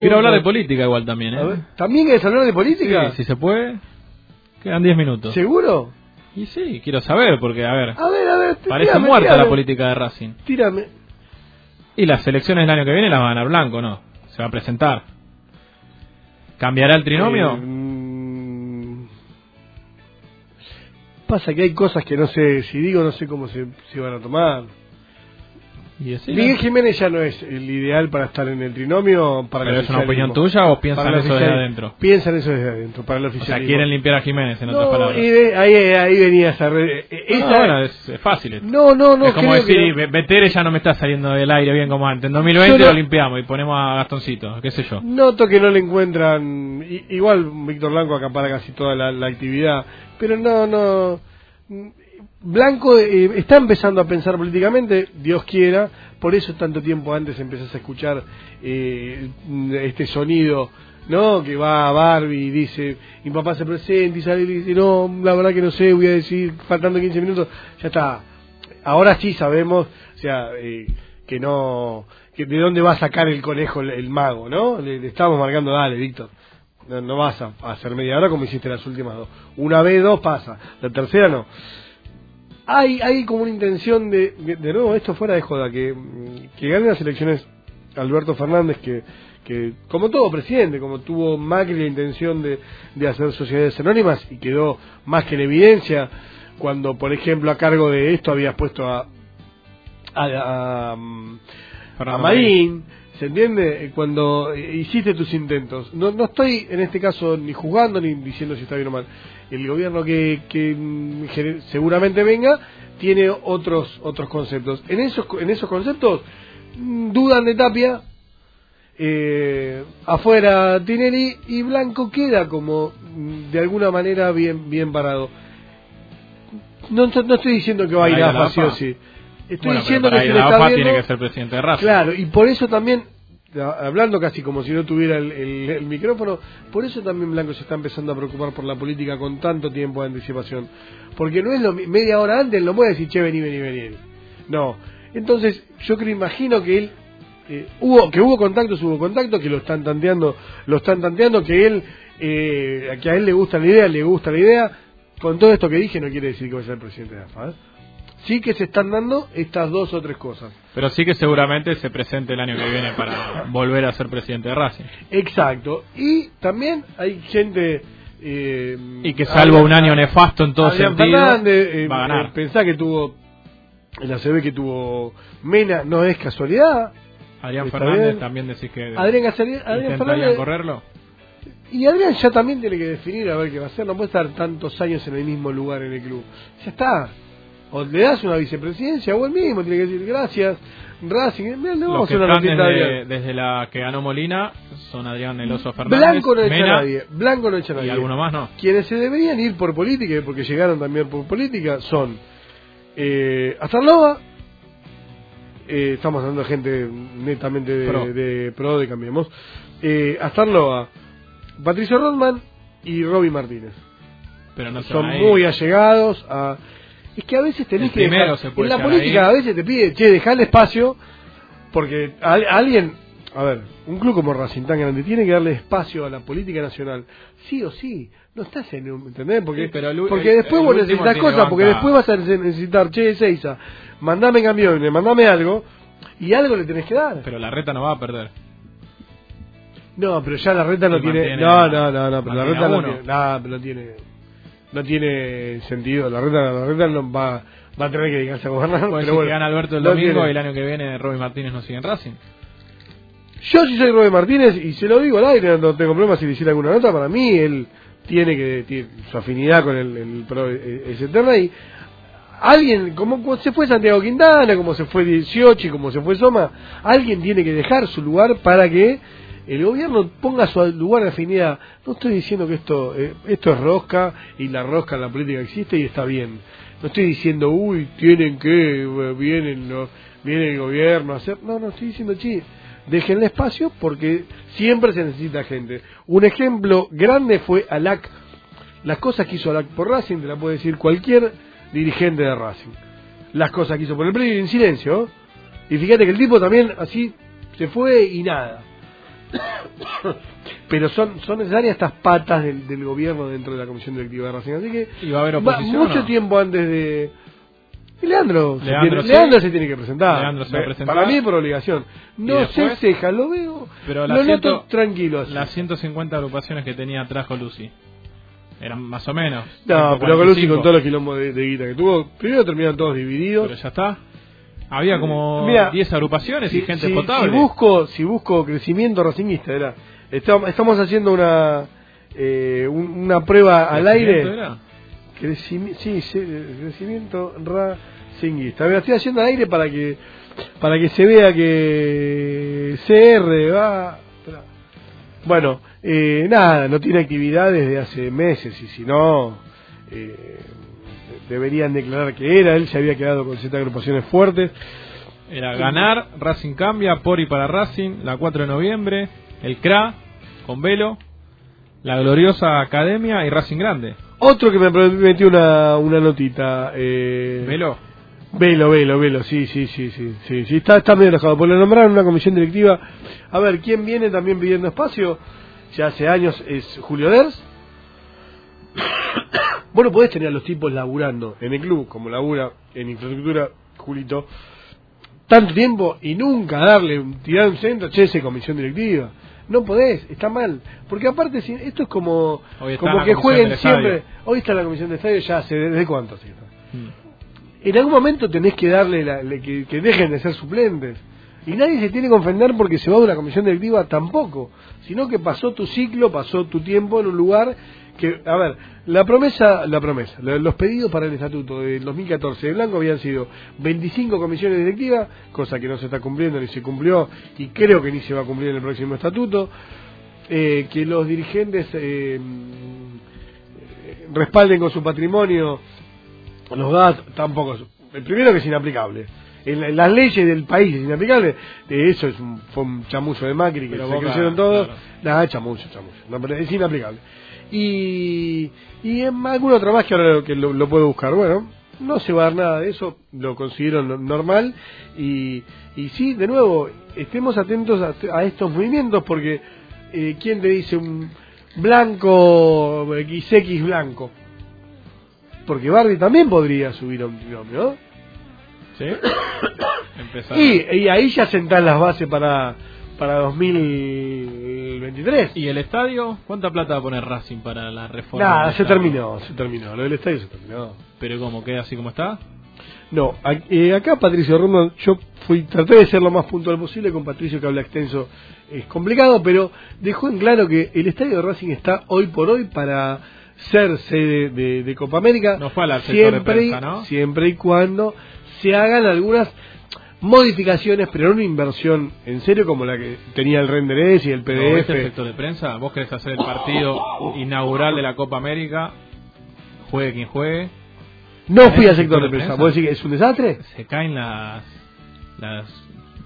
Quiero hablar de política igual también, A ¿eh? ver, ¿También querés hablar de política? Sí, si se puede. Quedan 10 minutos. ¿Seguro? Y sí, quiero saber, porque, a ver, A ver, a ver. parece tírame, muerta tírame. la política de Racing. Tírame. Y las elecciones del año que viene las va a ganar Blanco, ¿no? Se va a presentar. ¿Cambiará el trinomio? Eh, mm, pasa que hay cosas que no sé, si digo no sé cómo se, se van a tomar. Y así, Miguel ¿no? Jiménez ya no es el ideal para estar en el trinomio para ¿Pero el es una opinión oficialismo. tuya o piensan eso desde adentro? Piensan eso desde adentro, para el O sea, oficialismo. quieren limpiar a Jiménez, en otras palabras. y de- ahí, ahí venía esa... re- eh, No, esa- bueno, es, es fácil. esto. no, no, no, es como creo decir, que- Betere ya no me está saliendo del aire bien como antes. En 2020 Yo no- lo limpiamos y ponemos a Gastoncito, qué sé yo. Noto que no le encuentran. Igual Víctor Blanco acapara casi toda la, la actividad. Pero no, no. Blanco eh, está empezando a pensar políticamente, Dios quiera. Por eso tanto tiempo antes empezás a escuchar eh, este sonido. ¿No? Que va a Barbie y dice, mi papá se presenta y sale y dice, no, la verdad que no sé, voy a decir, faltando 15 minutos, ya está. Ahora sí sabemos, o sea, eh, que no, que de dónde va a sacar el conejo el, mago, ¿no? Le, le estamos marcando, dale, Víctor. No, no vas a, a hacer media hora como hiciste las últimas dos. Una vez, dos pasa. La tercera no. Hay, hay como una intención de, de, nuevo, esto fuera de joda, que, que gane las elecciones Alberto Fernández, que, que como todo presidente, como tuvo Macri la intención de, de hacer sociedades anónimas y quedó más que en evidencia cuando, por ejemplo, a cargo de esto habías puesto a, a, a, mm, a Marín, ¿se entiende? Cuando hiciste tus intentos. No, no estoy en este caso ni juzgando ni diciendo si está bien o mal. El gobierno que, que mm, seguramente venga tiene otros otros conceptos. En esos en esos conceptos mm, dudan de Tapia, eh, afuera Tinelli y Blanco queda como mm, de alguna manera bien bien parado. No, no estoy diciendo que va a ir a sí o sí. Estoy Bueno, diciendo pero que para se ir le a la está AFA viendo... tiene que ser presidente de Racing. Claro, y por eso también, a- hablando casi como si no tuviera el, el- el micrófono, por eso también Blanco se está empezando a preocupar por la política con tanto tiempo de anticipación. Porque no es lo mi- media hora antes, no puede decir, che, vení, vení, vení. No. Entonces, yo creo, imagino que él, eh, hubo, que hubo contactos, hubo contactos, que lo están tanteando, lo están tanteando, que él, eh, que a él le gusta la idea, le gusta la idea. Con todo esto que dije, no quiere decir que vaya a ser presidente de AFA. ¿eh? Sí que se están dando estas dos o tres cosas. Pero sí que seguramente se presente el año que viene para volver a ser presidente de Racing. Exacto. Y también hay gente... eh, Y que salvo un año nefasto en todo Adrián sentido, Fernández, eh, va a ganar. eh, pensá que tuvo... En la CB que tuvo Mena, no es casualidad. Adrián Fernández bien. también decís que Adrián, Adrián Fernández... correrlo. Y Adrián ya también tiene que definir a ver qué va a hacer. No puede estar tantos años en el mismo lugar en el club. Ya está. O le das una vicepresidencia o él mismo tiene que decir gracias. Racing, vamos a hacer una desde, desde la que ganó Molina son Adrián El Oso Fernández, Blanco no echa Mena nadie. Blanco no echa a y nadie. alguno más no. Quienes se deberían ir por política, porque llegaron también por política, son eh, Astarloa, eh, estamos hablando de gente netamente de Pro. de, pro, de Cambiemos, eh, Astarloa, Patricio Rodman y Roby Martínez. Pero no son muy allegados a... Es que a veces tenés El que primero dejar- se puede en la política ahí. a veces te pide, che, dejale espacio, porque a, a alguien, a ver, un club como Racing tan grande tiene que darle espacio a la política nacional, sí o sí, no estás en un, ¿entendés? Porque, Sí, pero el u- porque después el vos necesitas cosas, porque después vas a nece- necesitar, che, Seiza, mandame camiones, mandame algo, y algo le tenés que dar. Pero la reta no va a perder. No, pero ya la reta no tiene. No, no, no, no, pero la reta no tiene. No, pero no tiene. No tiene sentido. La reta, la reta no va, va a tener que dedicarse a gobernar. Pero bueno, que gana Alberto el no domingo tiene. y el año que viene Robin Martínez no sigue en Racing. Yo sí soy Robert Martínez y se lo digo al aire, no tengo problema si le hiciera alguna nota. Para mí, él tiene que. Tiene, su afinidad con el, el pro eh, es eterna y. Alguien, como se fue Santiago Quintana, como se fue 18 como se fue Soma, alguien tiene que dejar su lugar para que el gobierno ponga su lugar de afinidad. No estoy diciendo que esto eh, esto es rosca y la rosca en la política existe y está bien. No estoy diciendo, uy, tienen que, eh, vienen los, viene el gobierno a hacer. No, no estoy diciendo, chi, déjenle espacio porque siempre se necesita gente. Un ejemplo grande fue Alac. Las cosas que hizo Alac por Racing, te la puede decir cualquier dirigente de Racing. Las cosas que hizo por el PRI en silencio. Y fíjate que el tipo también así se fue y nada. pero son son necesarias estas patas del, del gobierno dentro de la comisión directiva de Racing así que ¿Y va a haber va oposición? mucho no? tiempo antes de y Leandro, se Leandro, tiene, sí. Leandro se tiene que presentar. Leandro se presentar. Para mí por obligación. ¿Y No se ceja, lo veo. Pero lo las noto ciento- tranquilo. así. Las 150 agrupaciones que tenía trajo Lucy. Eran más o menos. No, pero con Lucy 145. con todos los quilombos de, de guita que tuvo, primero terminaron todos divididos. Pero ya está. Había como Mira, 10 agrupaciones y gente si, potable. Si busco, si busco crecimiento racinguista, era, estamos, estamos haciendo una eh, un- una prueba al ¿Crecimiento aire. era? Crecimi- sí, sí, crecimiento racinguista. Estoy haciendo al aire para que para que se vea que CR va. Bueno, eh, nada, no tiene actividad desde hace meses y si no, eh, deberían declarar que era. Él se había quedado con siete agrupaciones fuertes. Era ganar, Racing cambia, por y para Racing, la 4 de noviembre, el CRA con Velo, la gloriosa Academia y Racing Grande. Otro que me prometió una, una notita. Eh, Velo, Velo, Velo, Velo, sí, sí, sí, sí, sí, sí, está, está medio enojado, porque lo nombraron una comisión directiva. A ver, ¿quién viene también pidiendo espacio? Ya hace años es Julio Ders. Bueno, podés tener a los tipos laburando en el club, como labura en infraestructura, Julito, tanto tiempo y nunca darle, un- tirar un centro, che, ese comisión directiva. No podés, está mal. Porque aparte, si- esto es como, como que jueguen siempre. Hoy está la comisión de estadio, ya hace, ¿desde cuánto? sí? Mm. en algún momento tenés que darle la- le- que, que dejen de ser suplentes. Y nadie se tiene que ofender porque se va de una comisión directiva tampoco, sino que pasó tu ciclo, pasó tu tiempo en un lugar que, a ver, la promesa, la promesa, lo- los pedidos para el estatuto del 2014 de Blanco habían sido 25 comisiones directivas, cosa que no se está cumpliendo ni se cumplió y creo que ni se va a cumplir en el próximo estatuto, eh, que los dirigentes eh, respalden con su patrimonio los GAT tampoco el primero que es inaplicable en, la- en las leyes del país es inaplicable. Eh, eso es un, fue un de Macri que Pero se crecieron todos. claro. nada chamullo chamullo no, pero es inaplicable. Y y en alguna otra más que ahora lo, que lo, lo puedo buscar. Bueno no se va a dar nada de eso lo considero no- normal. Y y sí de nuevo estemos atentos a, a estos movimientos porque eh, quién te dice un blanco XX blanco porque Bardi también podría subir a un binomio, ¿no? Y, y ahí ya sentan las bases para, para 2023. ¿Y el estadio? ¿Cuánta plata va a poner Racing para la reforma? Nada, se estadio? terminó, se terminó. Lo del estadio se terminó. ¿Pero cómo queda así como está? No, a- eh, acá Patricio Rondo, yo fui traté de ser lo más puntual posible con Patricio que habla extenso. Es complicado, pero dejó en claro que el estadio de Racing está hoy por hoy para ser sede de, de Copa América. No fue sector de siempre, prensa, ¿no? siempre y cuando se hagan algunas modificaciones, pero no una inversión en serio como la que tenía el Renderés y el ¿No PDF. sector de prensa? ¿Vos querés hacer el partido inaugural de la Copa América? Juegue quien juegue. No fui ¿El al sector de prensa? ¿Vos decís que es un desastre? Se caen las, las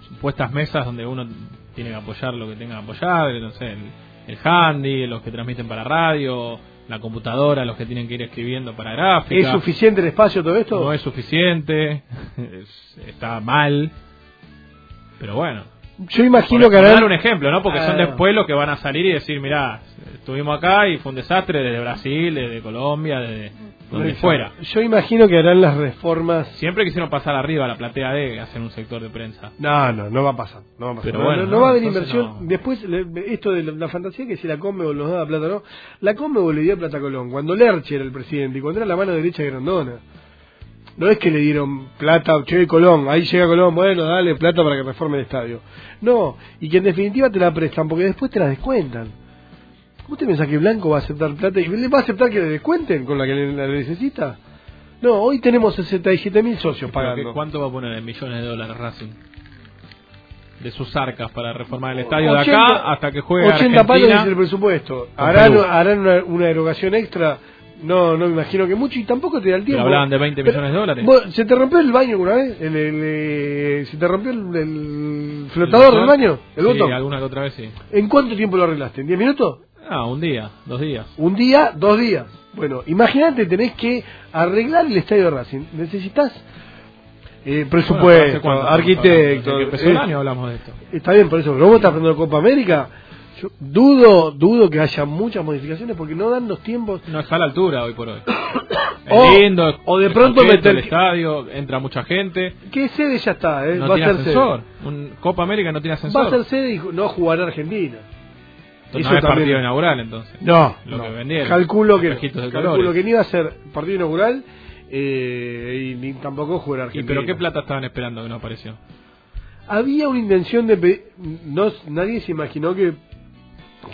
supuestas mesas donde uno tiene que apoyar lo que tenga que apoyar. No sé, el, el handy, los que transmiten para radio, la computadora, los que tienen que ir escribiendo para gráfica. ¿Es suficiente el espacio todo esto? No es suficiente. es- está mal. Pero bueno. Yo imagino que dar un ejemplo, ¿no? Porque son Ah. después los que van a salir y decir, mirá, estuvimos acá y fue un desastre desde Brasil, desde Colombia, desde donde fuera. Yo imagino que harán las reformas. Siempre quisieron pasar arriba a la platea D, hacer un sector de prensa. No, no, no va a pasar. No va a pasar. Pero No, bueno, no, no no, va a haber inversión. Después, esto de la, fantasía que si la Conmebol nos daba plata no. La Conmebol le dio plata a Colón cuando Lerche era el presidente y cuando era la mano derecha de Grondona. No es que le dieron plata, che, Colón, ahí llega Colón, bueno, dale plata para que reforme el estadio. No, y que en definitiva te la prestan porque después te la descuentan. ¿Cómo te pensás que Blanco va a aceptar plata y le va a aceptar que le descuenten con la que le, la necesita? No, hoy tenemos 67 mil socios Pero pagando. ¿Cuánto va a poner en millones de dólares Racing? De sus arcas para reformar el estadio de 80 acá hasta que juegue 80 palos Argentina. dice el presupuesto. Harán, harán una, una erogación extra. No, no me imagino que mucho y tampoco te da el tiempo. hablaban de 20 millones de dólares. vos, ¿Se te rompió el baño alguna vez? El, el, eh, ¿Se te rompió el, el flotador del baño? ¿El sí, botón? alguna que otra vez sí. ¿En cuánto tiempo lo arreglaste? ¿En 10 minutos? Ah, un día, dos días. ¿Un día? ¿Dos días? Bueno, imagínate, tenés que arreglar el estadio de Racing. Necesitas eh, presupuesto, ¿hace cuánto estamos arquitecto. hablando? Desde que empezó el eh, año hablamos de esto. Está bien, por eso, pero vos estás de Copa América. Yo dudo, dudo que haya muchas modificaciones porque no dan los tiempos. No está a la altura hoy por hoy. O- es lindo, o de pronto meter- el estadio, entra mucha gente. ¿Qué sede ya está? Eh? No va a tiene ser ascensor. sede. Un Copa América no tiene Va ascensor. a ser sede y no jugará Argentina. Entonces eso no es también- partido inaugural entonces. No, Lo no. que vendieron. Calculo que, calculo que ni iba a ser partido inaugural eh, y ni tampoco jugará ¿Y Argentina. pero qué plata estaban esperando que no apareció? Había una intención de... No, nadie se imaginó que,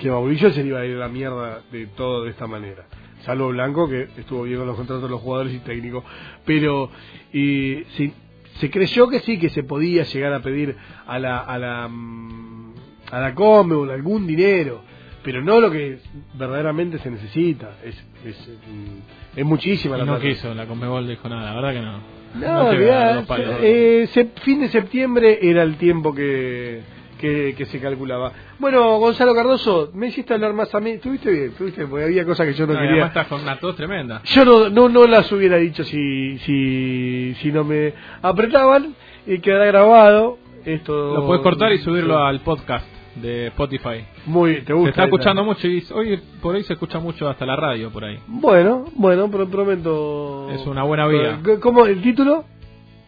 que Mauricio se le iba a ir a la mierda de todo de esta manera. Salvo Blanco, que estuvo bien con los contratos de los jugadores y técnicos. Pero y, se, se creyó que sí, que se podía llegar a pedir a la, a la, mm, a la Comebol algún dinero. Pero no lo que verdaderamente se necesita. Es, es, mm, es muchísima Y la no plata. quiso, la Conmebol dijo nada, la verdad que no. No, da dos palos. eh, fin de septiembre era el tiempo que, que, que se calculaba. Bueno, Gonzalo Cardoso, me hiciste hablar más a mí. Estuviste bien, estuviste porque había cosas que yo no, No, quería. además estás con una tos tremenda. Yo no, no, no las hubiera dicho si, si, si no me apretaban y quedará grabado. Esto Lo puedes cortar y subirlo al podcast de Spotify. Muy, te gusta. Se está esa? escuchando mucho y hoy por ahí se escucha mucho hasta la radio por ahí. Bueno, bueno, pero prometo. Es una buena vía. ¿Cómo el título?